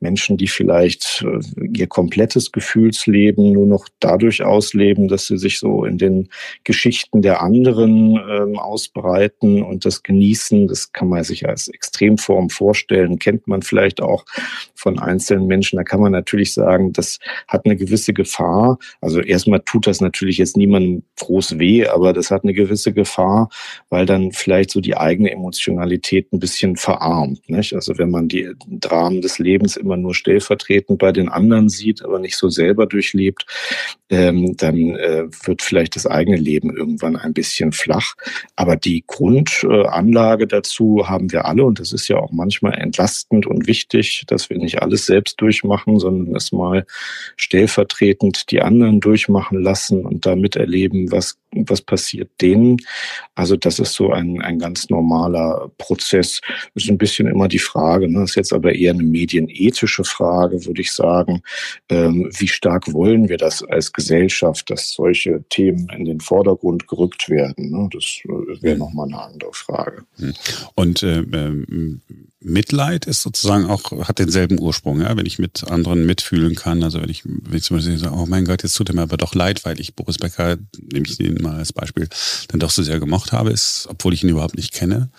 Menschen, die vielleicht äh, ihr komplettes Gefühlsleben nur noch dadurch ausleben, dass sie sich so in den Geschichten der anderen ähm, ausbreiten und das genießen. Das kann man sich als Extremform vorstellen, kennt man vielleicht auch von einzelnen Menschen. Da kann man natürlich sagen, das hat eine gewisse Gefahr. Also erstmal tut das natürlich jetzt niemandem groß weh, aber das hat eine gewisse Gefahr, weil dann vielleicht so die eigene Emotionalität ein bisschen verarmt. Nicht? Also wenn man die Dramen des Lebens immer nur stellvertretend bei den anderen sieht, aber nicht so selber durchlebt, ähm, dann äh, wird vielleicht vielleicht das eigene Leben irgendwann ein bisschen flach. Aber die Grundanlage dazu haben wir alle und das ist ja auch manchmal entlastend und wichtig, dass wir nicht alles selbst durchmachen, sondern es mal stellvertretend die anderen durchmachen lassen und da miterleben, was was passiert denen. Also das ist so ein, ein ganz normaler Prozess. Ist ein bisschen immer die Frage, ne? das ist jetzt aber eher eine medienethische Frage, würde ich sagen. Ähm, wie stark wollen wir das als Gesellschaft, dass solche Themen In den Vordergrund gerückt werden. Ne? Das äh, wäre nochmal eine andere Frage. Hm. Und äh, ähm, Mitleid ist sozusagen auch, hat denselben Ursprung, ja, wenn ich mit anderen mitfühlen kann. Also wenn ich, wenn ich zum Beispiel sage, oh mein Gott, jetzt tut er mir aber doch leid, weil ich Boris Becker, nehme ich ihn mal als Beispiel, dann doch so sehr gemocht habe, ist, obwohl ich ihn überhaupt nicht kenne.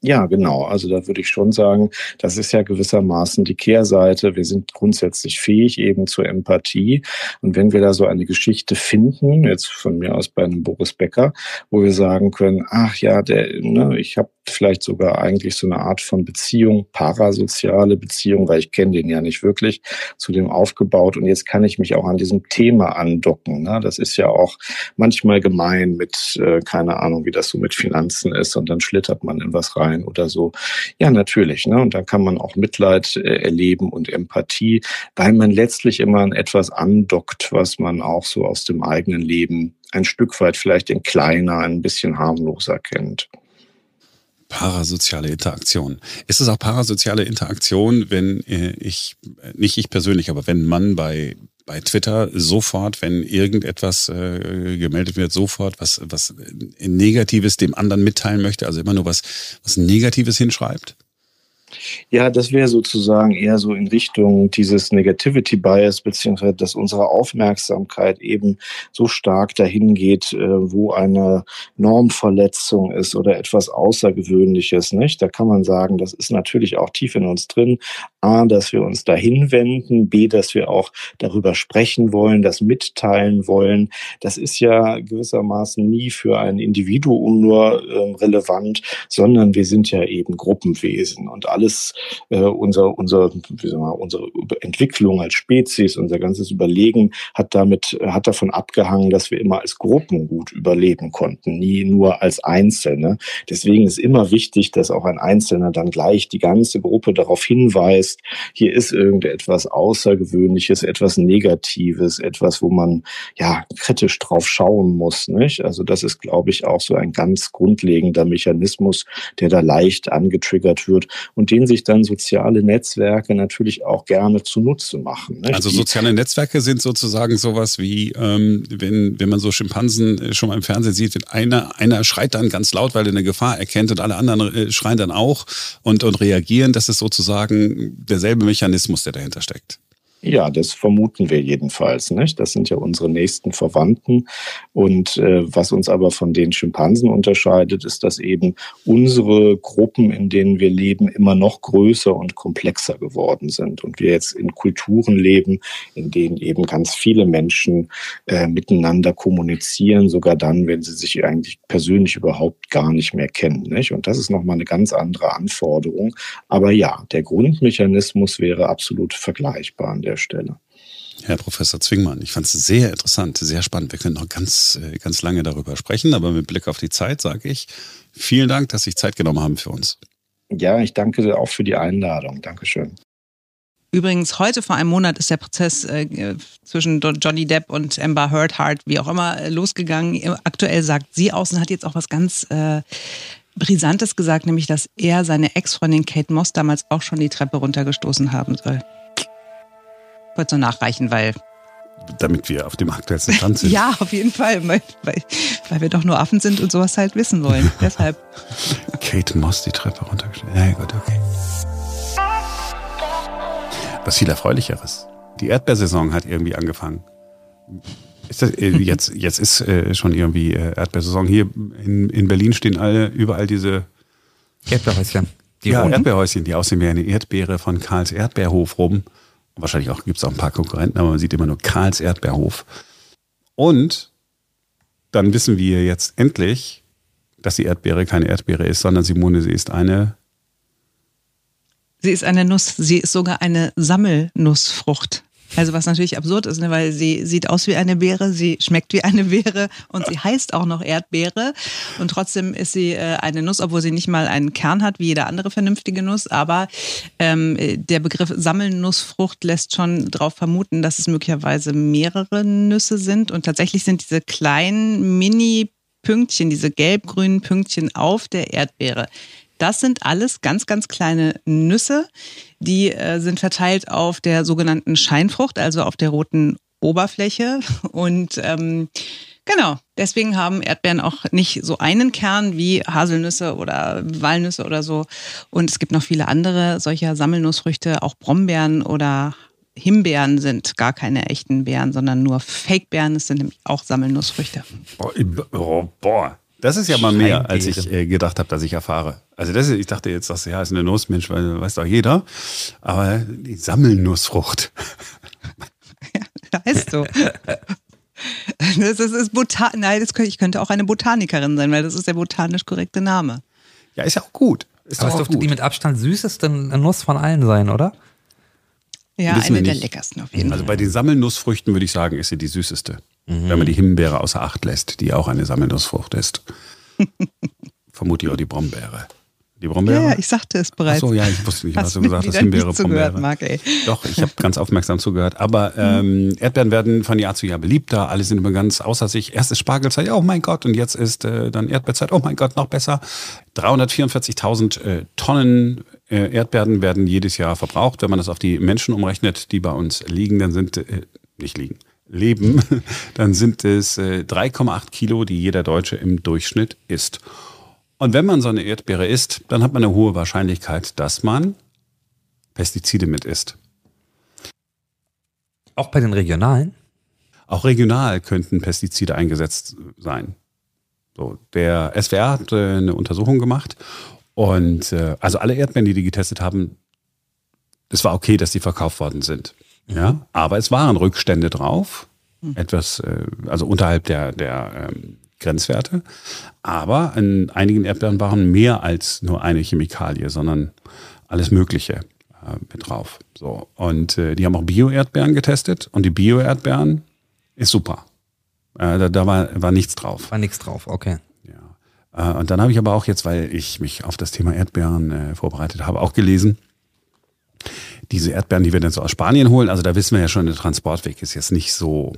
Ja, genau. Also da würde ich schon sagen, das ist ja gewissermaßen die Kehrseite. Wir sind grundsätzlich fähig eben zur Empathie. Und wenn wir da so eine Geschichte finden, jetzt von mir aus bei einem Boris Becker, wo wir sagen können, ach ja, der, ne, ich habe vielleicht sogar eigentlich so eine Art von Beziehung, parasoziale Beziehung, weil ich kenne den ja nicht wirklich, zu dem aufgebaut. Und jetzt kann ich mich auch an diesem Thema andocken. Ne? Das ist ja auch manchmal gemein mit, äh, keine Ahnung, wie das so mit Finanzen ist. Und dann schlittert man in was rein oder so. Ja, natürlich. Ne? Und dann kann man auch Mitleid äh, erleben und Empathie, weil man letztlich immer an etwas andockt, was man auch so aus dem eigenen Leben ein Stück weit vielleicht in kleiner, ein bisschen harmloser kennt. Parasoziale Interaktion. Ist es auch parasoziale Interaktion, wenn äh, ich, nicht ich persönlich, aber wenn man bei, bei Twitter sofort, wenn irgendetwas äh, gemeldet wird, sofort was, was Negatives dem anderen mitteilen möchte, also immer nur was, was Negatives hinschreibt? Ja, das wäre sozusagen eher so in Richtung dieses Negativity Bias, beziehungsweise dass unsere Aufmerksamkeit eben so stark dahin geht, äh, wo eine Normverletzung ist oder etwas Außergewöhnliches, nicht? Da kann man sagen, das ist natürlich auch tief in uns drin. A, dass wir uns dahin wenden, B, dass wir auch darüber sprechen wollen, das mitteilen wollen. Das ist ja gewissermaßen nie für ein Individuum nur äh, relevant, sondern wir sind ja eben Gruppenwesen und alles äh, unser, unser, wie sagen wir, unsere Entwicklung als Spezies, unser ganzes Überlegen hat damit, hat davon abgehangen, dass wir immer als Gruppen gut überleben konnten, nie nur als Einzelne. Deswegen ist immer wichtig, dass auch ein Einzelner dann gleich die ganze Gruppe darauf hinweist, hier ist irgendetwas Außergewöhnliches, etwas Negatives, etwas, wo man ja kritisch drauf schauen muss. Nicht? Also das ist, glaube ich, auch so ein ganz grundlegender Mechanismus, der da leicht angetriggert wird und den sich dann soziale Netzwerke natürlich auch gerne zunutze machen. Ne? Also soziale Netzwerke sind sozusagen sowas wie, ähm, wenn, wenn man so Schimpansen äh, schon mal im Fernsehen sieht, wenn einer, einer schreit dann ganz laut, weil er eine Gefahr erkennt und alle anderen äh, schreien dann auch und, und reagieren. Das ist sozusagen derselbe Mechanismus, der dahinter steckt. Ja, das vermuten wir jedenfalls. Nicht? Das sind ja unsere nächsten Verwandten. Und äh, was uns aber von den Schimpansen unterscheidet, ist, dass eben unsere Gruppen, in denen wir leben, immer noch größer und komplexer geworden sind. Und wir jetzt in Kulturen leben, in denen eben ganz viele Menschen äh, miteinander kommunizieren, sogar dann, wenn sie sich eigentlich persönlich überhaupt gar nicht mehr kennen. Nicht? Und das ist nochmal eine ganz andere Anforderung. Aber ja, der Grundmechanismus wäre absolut vergleichbar der Stelle. Herr Professor Zwingmann, ich fand es sehr interessant, sehr spannend. Wir können noch ganz, äh, ganz lange darüber sprechen, aber mit Blick auf die Zeit sage ich vielen Dank, dass Sie Zeit genommen haben für uns. Ja, ich danke auch für die Einladung. Dankeschön. Übrigens, heute vor einem Monat ist der Prozess äh, zwischen Johnny Depp und Amber Heard, Hart, wie auch immer, äh, losgegangen. Aktuell sagt sie aus und hat jetzt auch was ganz äh, Brisantes gesagt, nämlich, dass er seine Ex-Freundin Kate Moss damals auch schon die Treppe runtergestoßen haben soll wollte so nachreichen, weil. Damit wir auf dem aktuellsten Stand sind. [LAUGHS] ja, auf jeden Fall, weil, weil, weil, wir doch nur Affen sind und sowas halt wissen wollen. [LAUGHS] Deshalb. Kate Moss die Treppe runtergestellt. Ja, gut, okay. Was viel Erfreulicheres. Die Erdbeersaison hat irgendwie angefangen. Ist das, äh, [LAUGHS] jetzt, jetzt ist äh, schon irgendwie äh, Erdbeersaison. Hier in, in Berlin stehen alle, überall diese Erdbeerhäuschen. Die ja, Erdbeerhäuschen, die aussehen wie eine Erdbeere von Karls Erdbeerhof rum. Wahrscheinlich auch gibt es auch ein paar Konkurrenten, aber man sieht immer nur Karls Erdbeerhof. Und dann wissen wir jetzt endlich, dass die Erdbeere keine Erdbeere ist, sondern Simone, sie ist eine. Sie ist eine Nuss. Sie ist sogar eine Sammelnussfrucht. Also was natürlich absurd ist, ne, weil sie sieht aus wie eine Beere, sie schmeckt wie eine Beere und sie heißt auch noch Erdbeere. Und trotzdem ist sie äh, eine Nuss, obwohl sie nicht mal einen Kern hat, wie jede andere vernünftige Nuss. Aber ähm, der Begriff Sammelnussfrucht lässt schon darauf vermuten, dass es möglicherweise mehrere Nüsse sind. Und tatsächlich sind diese kleinen Mini-Pünktchen, diese gelb-grünen Pünktchen auf der Erdbeere, das sind alles ganz, ganz kleine Nüsse. Die äh, sind verteilt auf der sogenannten Scheinfrucht, also auf der roten Oberfläche. [LAUGHS] Und ähm, genau, deswegen haben Erdbeeren auch nicht so einen Kern wie Haselnüsse oder Walnüsse oder so. Und es gibt noch viele andere solcher Sammelnussfrüchte, auch Brombeeren oder Himbeeren sind gar keine echten Beeren, sondern nur Fake-Beeren. Es sind nämlich auch Sammelnussfrüchte. Oh, boah, Das ist ja mal mehr, als ich äh, gedacht habe, dass ich erfahre. Also das ist, ich dachte jetzt, dass ja ist eine Nussmensch, weil weiß doch jeder. Aber die sammeln Nussfrucht. [LAUGHS] Ja, heißt so. [LAUGHS] Das ist, ist Botan Nein, das könnte, ich könnte auch eine Botanikerin sein, weil das ist der botanisch korrekte Name. Ja, ist ja auch gut. Ist Aber es dürfte die mit Abstand süßeste Nuss von allen sein, oder? Ja, Wissen eine der leckersten auf jeden Also Fall. bei den Sammelnussfrüchten würde ich sagen, ist sie die süßeste. Wenn man die Himbeere außer Acht lässt, die auch eine Sammelnussfrucht ist. [LAUGHS] Vermutlich auch die Brombeere. Die Brombeere? Ja, ich sagte es bereits. Ach so, ja, ich wusste nicht, was du gesagt hast. Himbeere, Brombeere. Marc, ey. Doch, ich habe ganz aufmerksam zugehört. Aber ähm, Erdbeeren werden von Jahr zu Jahr beliebter. Alle sind immer ganz außer sich. Erst ist Spargelzeit, oh mein Gott. Und jetzt ist äh, dann Erdbeerzeit, oh mein Gott, noch besser. 344.000 äh, Tonnen äh, Erdbeeren werden jedes Jahr verbraucht. Wenn man das auf die Menschen umrechnet, die bei uns liegen, dann sind, äh, nicht liegen, leben, [LAUGHS] dann sind es äh, 3,8 Kilo, die jeder Deutsche im Durchschnitt isst. Und wenn man so eine Erdbeere isst, dann hat man eine hohe Wahrscheinlichkeit, dass man Pestizide mit isst. Auch bei den regionalen? Auch regional könnten Pestizide eingesetzt sein. So, der SWR hat äh, eine Untersuchung gemacht und äh, also alle Erdbeeren, die die getestet haben, es war okay, dass die verkauft worden sind. Ja, aber es waren Rückstände drauf, etwas, äh, also unterhalb der, der ähm, Grenzwerte. Aber in einigen Erdbeeren waren mehr als nur eine Chemikalie, sondern alles Mögliche äh, mit drauf. So. Und äh, die haben auch Bio-Erdbeeren getestet und die Bio-Erdbeeren ist super. Äh, da da war, war nichts drauf. War nichts drauf, okay. Ja. Äh, und dann habe ich aber auch jetzt, weil ich mich auf das Thema Erdbeeren äh, vorbereitet habe, auch gelesen, diese Erdbeeren, die wir dann so aus Spanien holen, also da wissen wir ja schon, der Transportweg ist jetzt nicht so,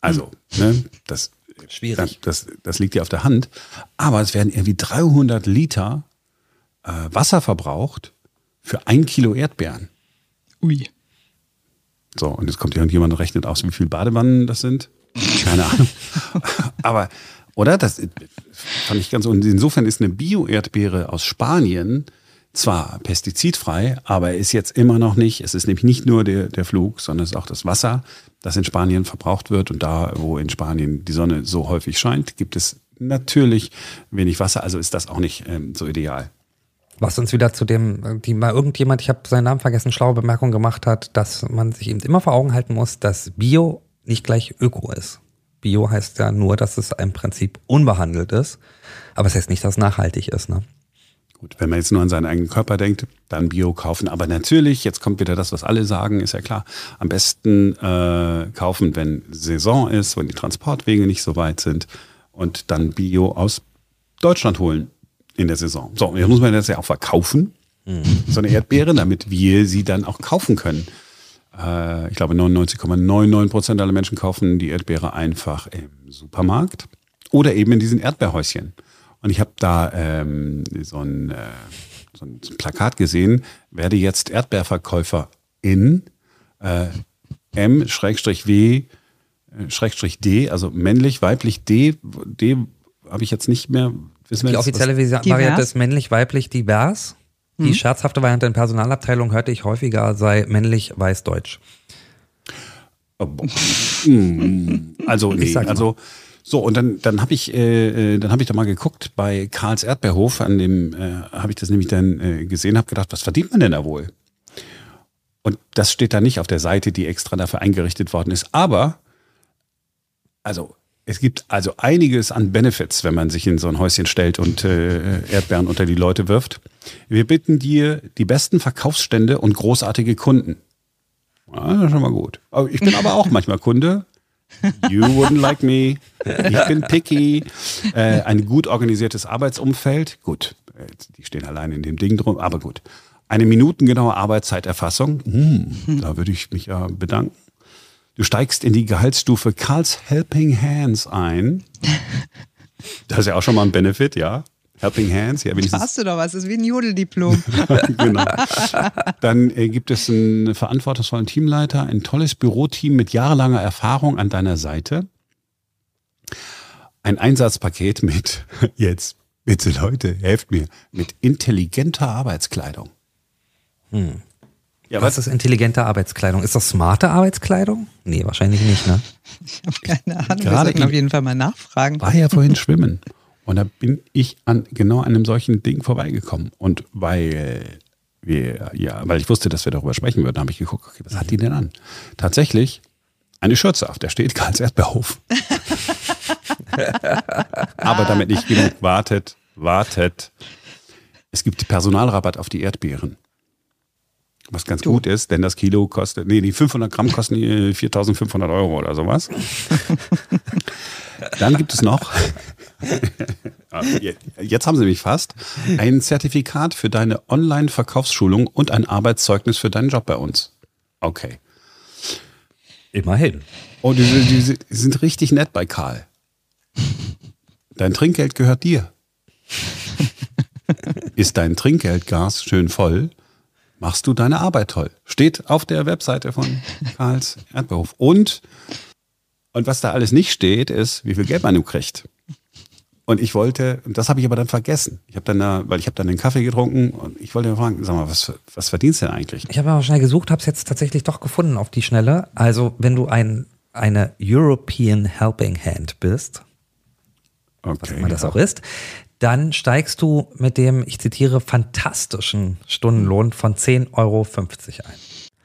also, ne, das, Schwierig. Das, das liegt ja auf der Hand. Aber es werden irgendwie 300 Liter äh, Wasser verbraucht für ein Kilo Erdbeeren. Ui. So, und jetzt kommt irgendjemand und rechnet aus, wie viel Badewannen das sind. Keine Ahnung. [LAUGHS] Aber, oder? Das fand ich ganz, und insofern ist eine Bio-Erdbeere aus Spanien zwar pestizidfrei, aber ist jetzt immer noch nicht, es ist nämlich nicht nur der, der Flug, sondern es ist auch das Wasser, das in Spanien verbraucht wird. Und da, wo in Spanien die Sonne so häufig scheint, gibt es natürlich wenig Wasser, also ist das auch nicht ähm, so ideal. Was uns wieder zu dem, die mal irgendjemand, ich habe seinen Namen vergessen, schlaue Bemerkung gemacht hat, dass man sich eben immer vor Augen halten muss, dass Bio nicht gleich Öko ist. Bio heißt ja nur, dass es im Prinzip unbehandelt ist, aber es heißt nicht, dass es nachhaltig ist. Ne? Gut, wenn man jetzt nur an seinen eigenen Körper denkt, dann Bio kaufen. Aber natürlich, jetzt kommt wieder das, was alle sagen, ist ja klar, am besten äh, kaufen, wenn Saison ist, wenn die Transportwege nicht so weit sind und dann Bio aus Deutschland holen in der Saison. So, jetzt muss man das ja auch verkaufen, so eine Erdbeere, damit wir sie dann auch kaufen können. Äh, ich glaube, 99,99 Prozent aller Menschen kaufen die Erdbeere einfach im Supermarkt oder eben in diesen Erdbeerhäuschen. Und ich habe da ähm, so, ein, äh, so ein Plakat gesehen, werde jetzt Erdbeerverkäufer in äh, M-W Schrägstrich D, also männlich, weiblich D, D habe ich jetzt nicht mehr. Wissen Die jetzt, offizielle Divers? Variante ist männlich-weiblich divers. Die scherzhafte Variante in Personalabteilung hörte ich häufiger, sei männlich-weiß-deutsch. Oh, boah. Mm, Also, nee, also so und dann dann habe ich äh, äh, dann habe ich da mal geguckt bei Karls Erdbeerhof, an dem äh, habe ich das nämlich dann äh, gesehen, habe gedacht, was verdient man denn da wohl? Und das steht da nicht auf der Seite, die extra dafür eingerichtet worden ist, aber also es gibt also einiges an Benefits, wenn man sich in so ein Häuschen stellt und äh, Erdbeeren unter die Leute wirft. Wir bitten dir die besten Verkaufsstände und großartige Kunden. Ja, das ist schon mal gut. Aber ich bin aber auch [LAUGHS] manchmal Kunde. You wouldn't like me. Ich bin picky. Äh, ein gut organisiertes Arbeitsumfeld. Gut, äh, die stehen allein in dem Ding drum, aber gut. Eine minutengenaue Arbeitszeiterfassung. Hm, da würde ich mich ja bedanken. Du steigst in die Gehaltsstufe Carls Helping Hands ein. Das ist ja auch schon mal ein Benefit, ja. Helping Hands, ja, Da wenigstens hast du doch was, das ist wie ein Jodeldiplom. [LAUGHS] genau. Dann äh, gibt es einen verantwortungsvollen Teamleiter, ein tolles Büroteam mit jahrelanger Erfahrung an deiner Seite. Ein Einsatzpaket mit, [LAUGHS] jetzt bitte Leute, helft mir, mit intelligenter Arbeitskleidung. Ja, Was ist intelligente Arbeitskleidung? Ist das smarte Arbeitskleidung? Nee, wahrscheinlich nicht, ne? Ich habe keine Ahnung. Wir Gerade sollten in- auf jeden Fall mal nachfragen. war ja vorhin schwimmen. Und da bin ich an genau einem solchen Ding vorbeigekommen. Und weil wir, ja, weil ich wusste, dass wir darüber sprechen würden, habe ich geguckt, okay, was hat die denn an? Tatsächlich eine Schürze, auf der steht Karls Erdbeerhof. [LAUGHS] Aber damit nicht genug wartet, wartet. Es gibt Personalrabatt auf die Erdbeeren. Was ganz du. gut ist, denn das Kilo kostet, nee, die 500 Gramm kosten 4500 Euro oder sowas. [LAUGHS] Dann gibt es noch, [LAUGHS] jetzt haben sie mich fast, ein Zertifikat für deine Online-Verkaufsschulung und ein Arbeitszeugnis für deinen Job bei uns. Okay. Immerhin. Oh, die, die, die sind richtig nett bei Karl. Dein Trinkgeld gehört dir. [LAUGHS] Ist dein Trinkgeldgas schön voll, machst du deine Arbeit toll. Steht auf der Webseite von [LAUGHS] Karls Erdbeerhof. Und, und was da alles nicht steht, ist, wie viel Geld man kriegt. Und ich wollte, und das habe ich aber dann vergessen. Ich habe dann da, weil ich habe dann den Kaffee getrunken und ich wollte fragen, sag mal, was, was verdienst du denn eigentlich? Ich habe aber schnell gesucht, habe es jetzt tatsächlich doch gefunden auf die Schnelle. Also wenn du ein, eine European Helping Hand bist, okay, was immer das auch ist, dann steigst du mit dem, ich zitiere, fantastischen Stundenlohn von 10,50 Euro ein.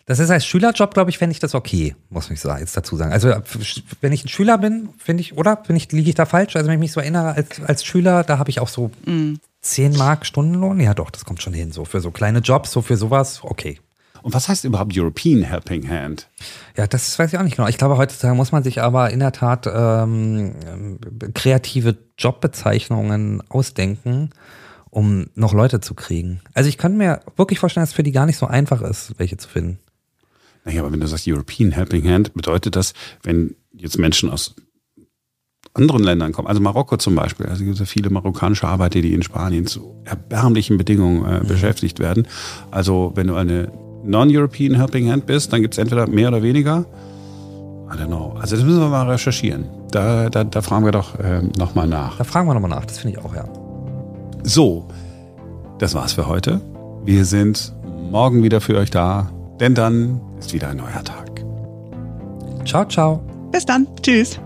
Das ist als Schülerjob, glaube ich, fände ich das okay, muss ich jetzt dazu sagen. Also wenn ich ein Schüler bin, finde ich, oder bin ich, liege ich da falsch? Also wenn ich mich so erinnere, als, als Schüler, da habe ich auch so mm. 10 Mark Stundenlohn. Ja doch, das kommt schon hin. So für so kleine Jobs, so für sowas, okay. Und was heißt überhaupt European Helping Hand? Ja, das weiß ich auch nicht genau. Ich glaube, heutzutage muss man sich aber in der Tat ähm, kreative Jobbezeichnungen ausdenken, um noch Leute zu kriegen. Also ich kann mir wirklich vorstellen, dass es für die gar nicht so einfach ist, welche zu finden. Naja, aber wenn du sagst European Helping Hand, bedeutet das, wenn jetzt Menschen aus anderen Ländern kommen, also Marokko zum Beispiel, also gibt es ja viele marokkanische Arbeiter, die in Spanien zu erbärmlichen Bedingungen äh, mhm. beschäftigt werden. Also wenn du eine Non-European Helping Hand bist, dann gibt es entweder mehr oder weniger. I don't know. Also das müssen wir mal recherchieren. Da, da, da fragen wir doch ähm, nochmal nach. Da fragen wir nochmal nach, das finde ich auch, ja. So, das war's für heute. Wir sind morgen wieder für euch da, denn dann ist wieder ein neuer Tag. Ciao, ciao. Bis dann. Tschüss.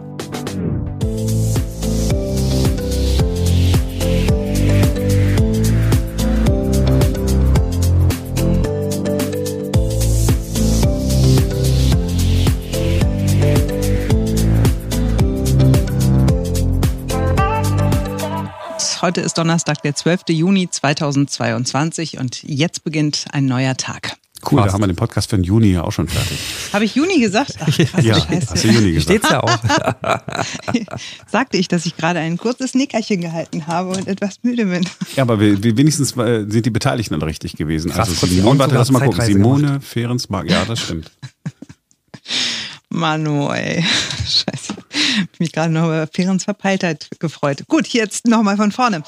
Heute ist Donnerstag, der 12. Juni 2022 und jetzt beginnt ein neuer Tag. Cool, Fast. da haben wir den Podcast für den Juni ja auch schon fertig. Habe ich Juni gesagt? Ach, krass, ja, Scheiße. hast du Juni gesagt. Steht's ja auch. [LAUGHS] Sagte ich, dass ich gerade ein kurzes Nickerchen gehalten habe und etwas müde bin. Ja, aber wenigstens sind die Beteiligten dann richtig gewesen. Krass, also Simone, warte, lass mal gucken. Simone Fehrensmark, ja, das stimmt. [LAUGHS] Manu, ey. [LAUGHS] Scheiße. Ich mich gerade noch über Fehrens Verpeiltheit gefreut. Gut, jetzt nochmal von vorne.